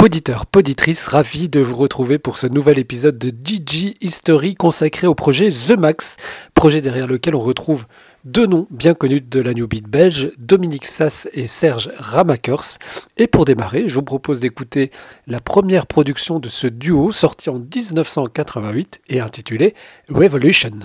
Poditeur, poditrice, ravi de vous retrouver pour ce nouvel épisode de DJ History consacré au projet The Max, projet derrière lequel on retrouve deux noms bien connus de la New Beat belge, Dominique Sass et Serge Ramakers. Et pour démarrer, je vous propose d'écouter la première production de ce duo sorti en 1988 et intitulée Revolution.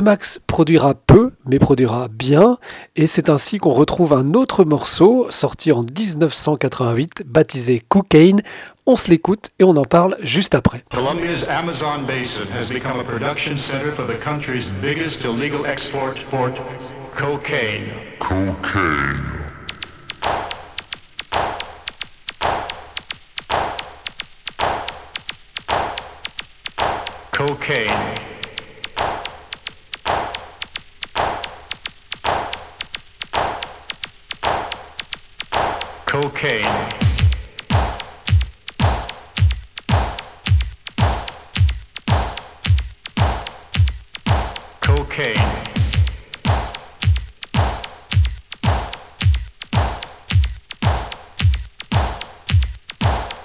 Max produira peu, mais produira bien, et c'est ainsi qu'on retrouve un autre morceau sorti en 1988, baptisé Cocaine. On se l'écoute et on en parle juste après. Colombia's Amazon basin has become a production center for the country's biggest illegal export port, cocaine. Cocaine. Cocaine. cocaine. Cocaine.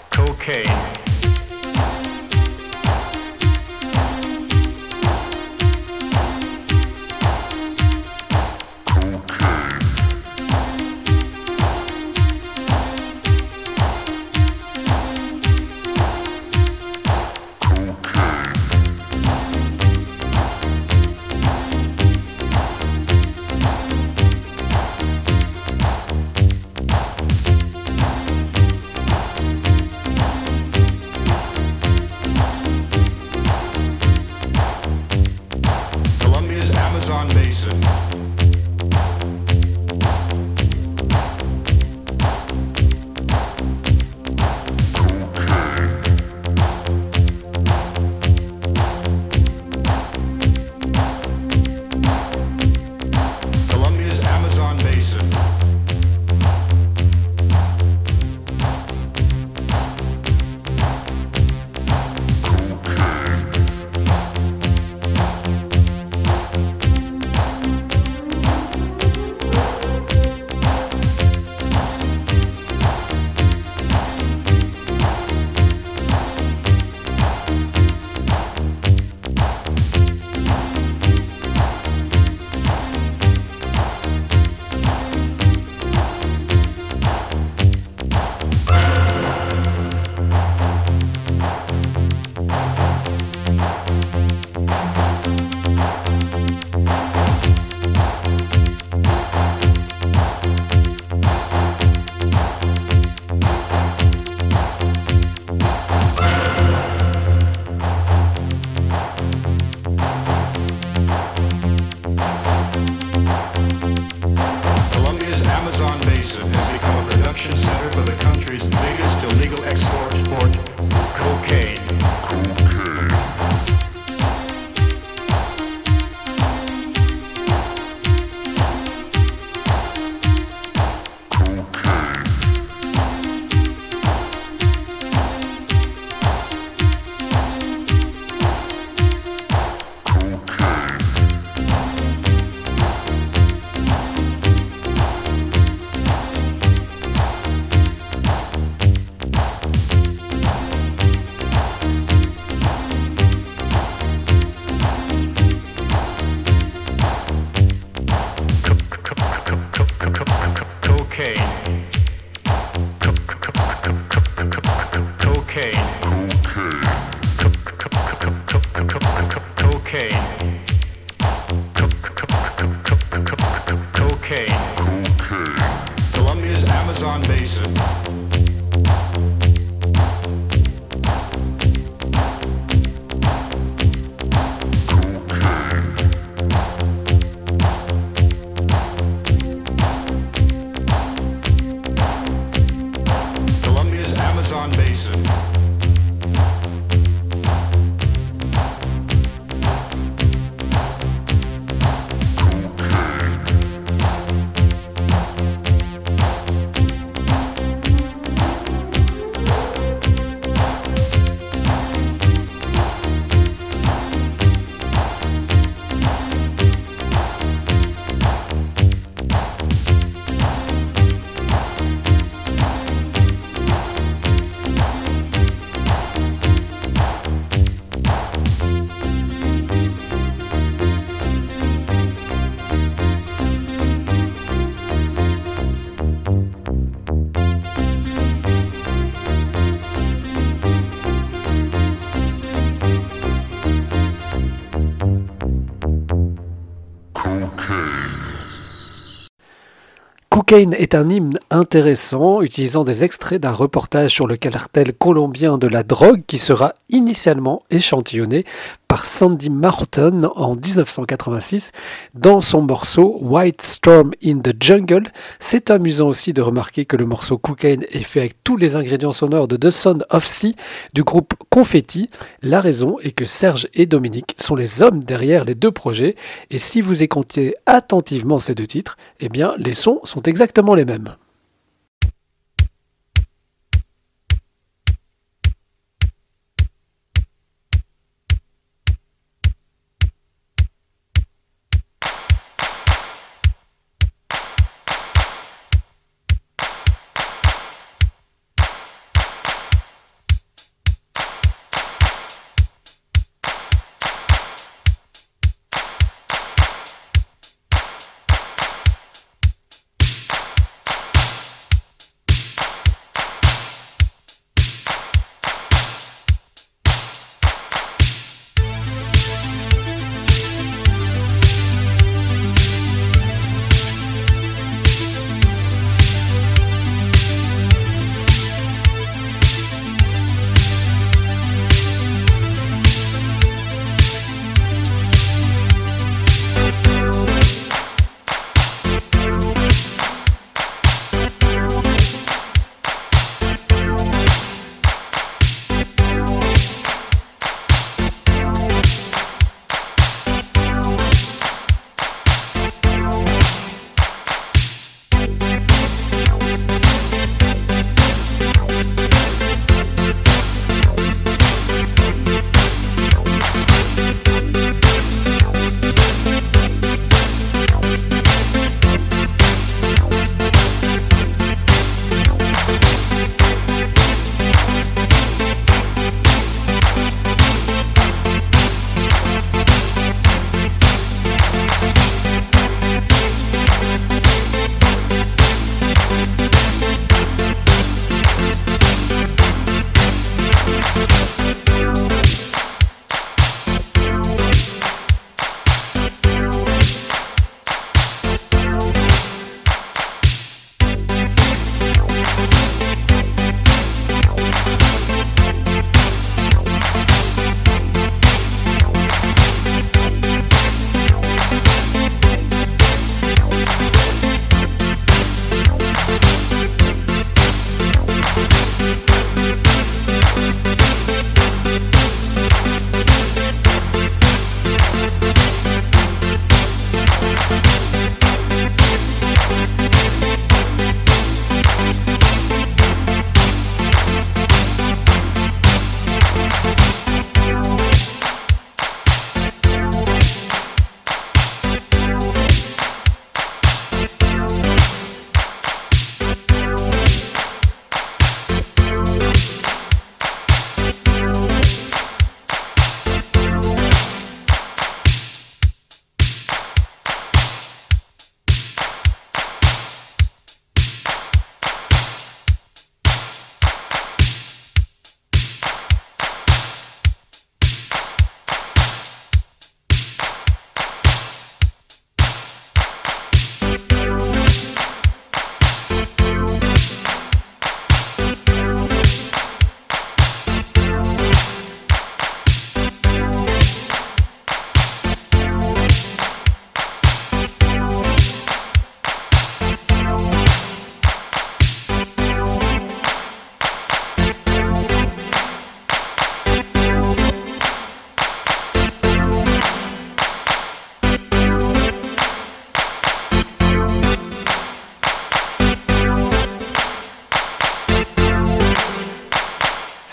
Cocaine. Cocaine est un hymne intéressant utilisant des extraits d'un reportage sur le cartel colombien de la drogue qui sera initialement échantillonné par Sandy Martin en 1986 dans son morceau White Storm in the Jungle. C'est amusant aussi de remarquer que le morceau Cocaine est fait avec tous les ingrédients sonores de The Son of Sea du groupe Confetti. La raison est que Serge et Dominique sont les hommes derrière les deux projets et si vous écoutez attentivement ces deux titres, eh bien les sons sont exactement les mêmes.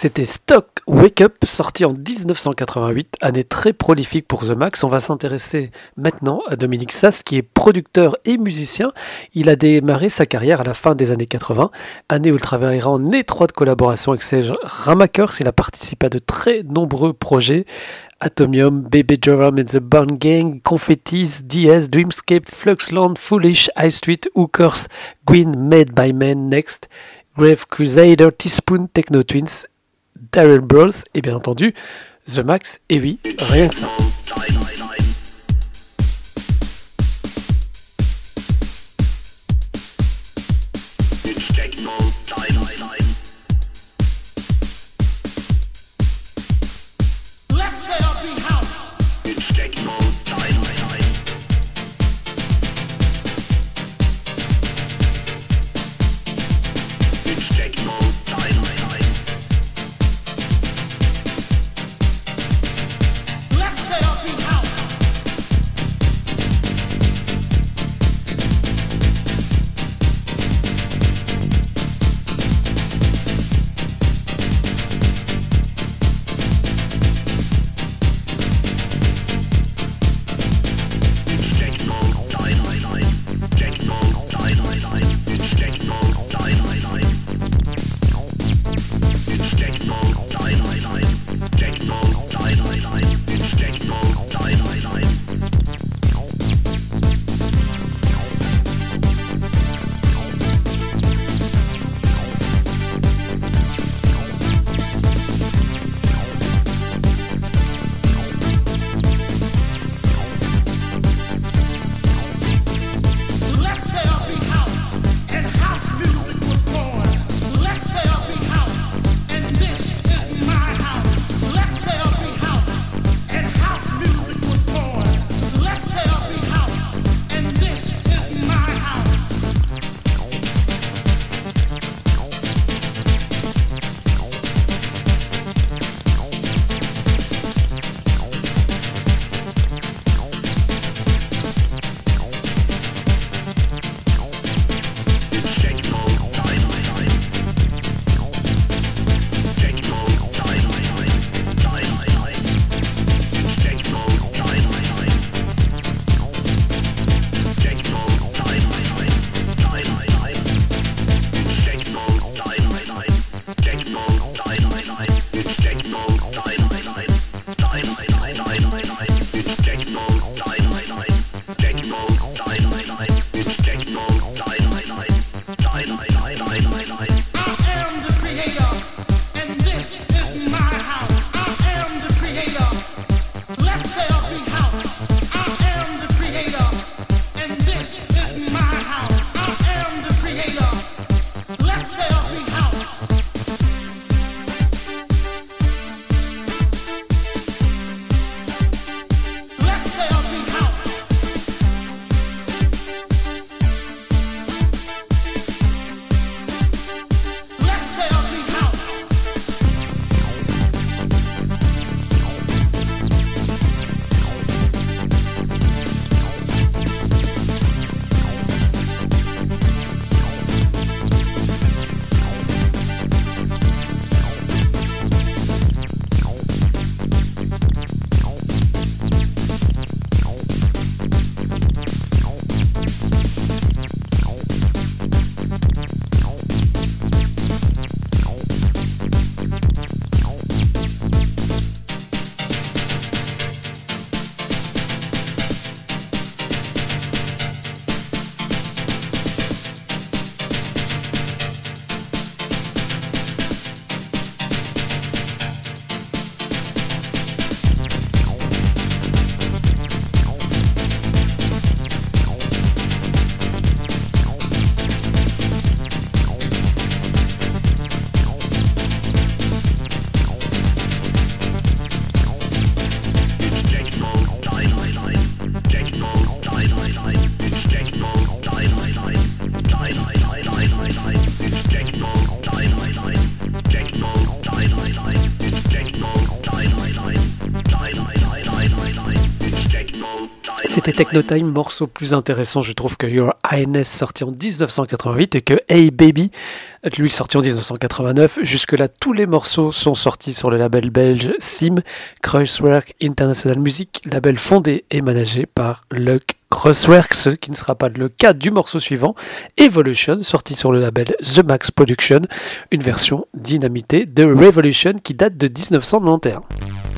C'était Stock Wake Up, sorti en 1988, année très prolifique pour The Max. On va s'intéresser maintenant à Dominique Sass, qui est producteur et musicien. Il a démarré sa carrière à la fin des années 80, année où il travaillera en étroite collaboration avec Serge Ramakers. Il a participé à de très nombreux projets. Atomium, Baby Jerome and the Burn Gang, Confettis, DS, Dreamscape, Fluxland, Foolish, High Street, Hookers, Green, Made by Men, Next, Grave Crusader, Teaspoon, Techno Twins Daryl Bros et bien entendu The Max, et oui, rien que ça. Technotime, morceau plus intéressant, je trouve que Your Highness sorti en 1988 et que Hey Baby, lui sorti en 1989. Jusque-là, tous les morceaux sont sortis sur le label belge SIM, Crosswork International Music, label fondé et managé par Luck Crossworks, qui ne sera pas le cas du morceau suivant, Evolution, sorti sur le label The Max Production, une version dynamitée de Revolution qui date de 1991.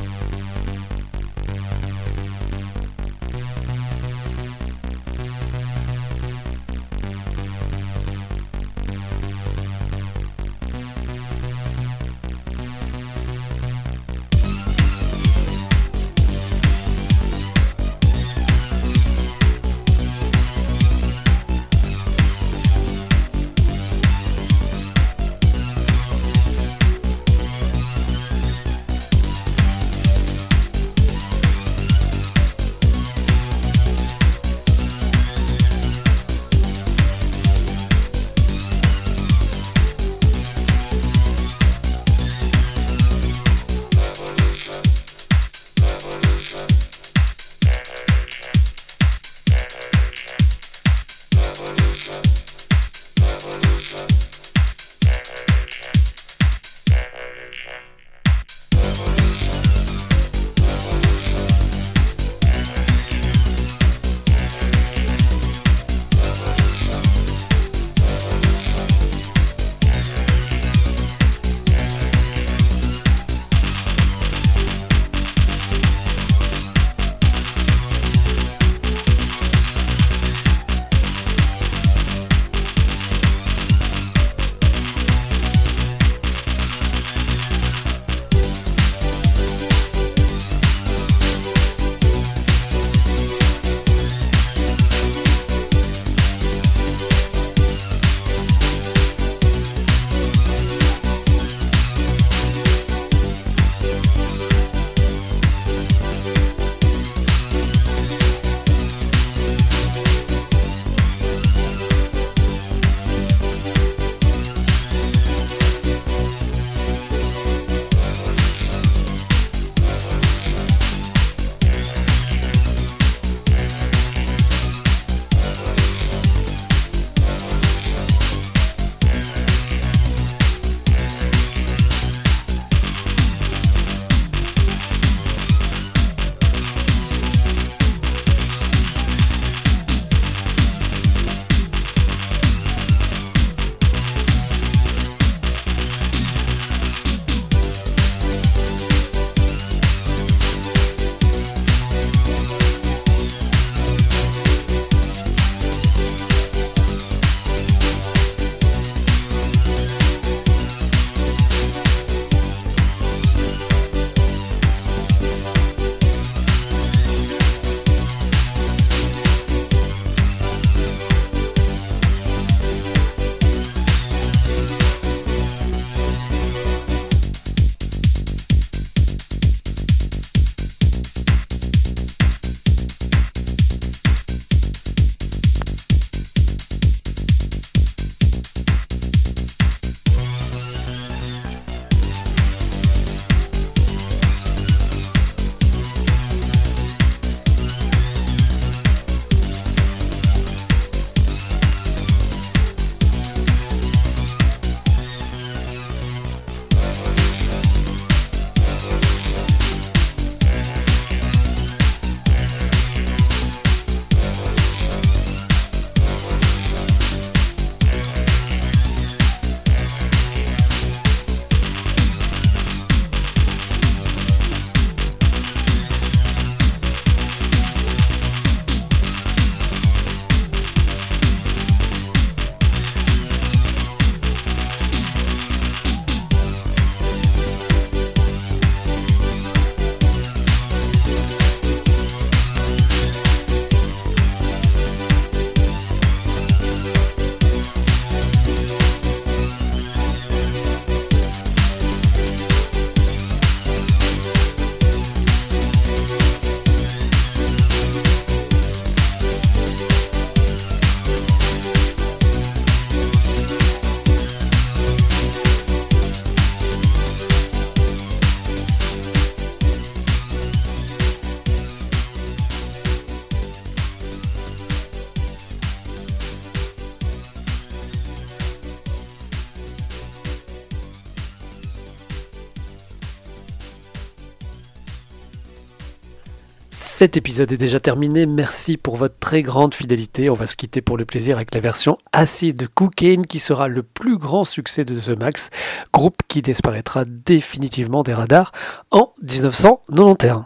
Cet épisode est déjà terminé. Merci pour votre très grande fidélité. On va se quitter pour le plaisir avec la version Acid Cocaine qui sera le plus grand succès de The Max, groupe qui disparaîtra définitivement des radars en 1991.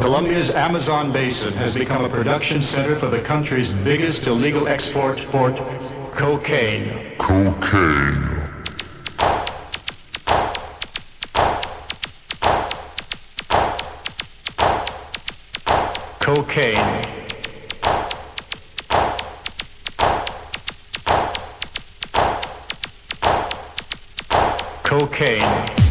Colombia's Amazon basin has become a production center for the country's biggest illegal export port. Cocaine. Cocaine. Cocaine. Cocaine.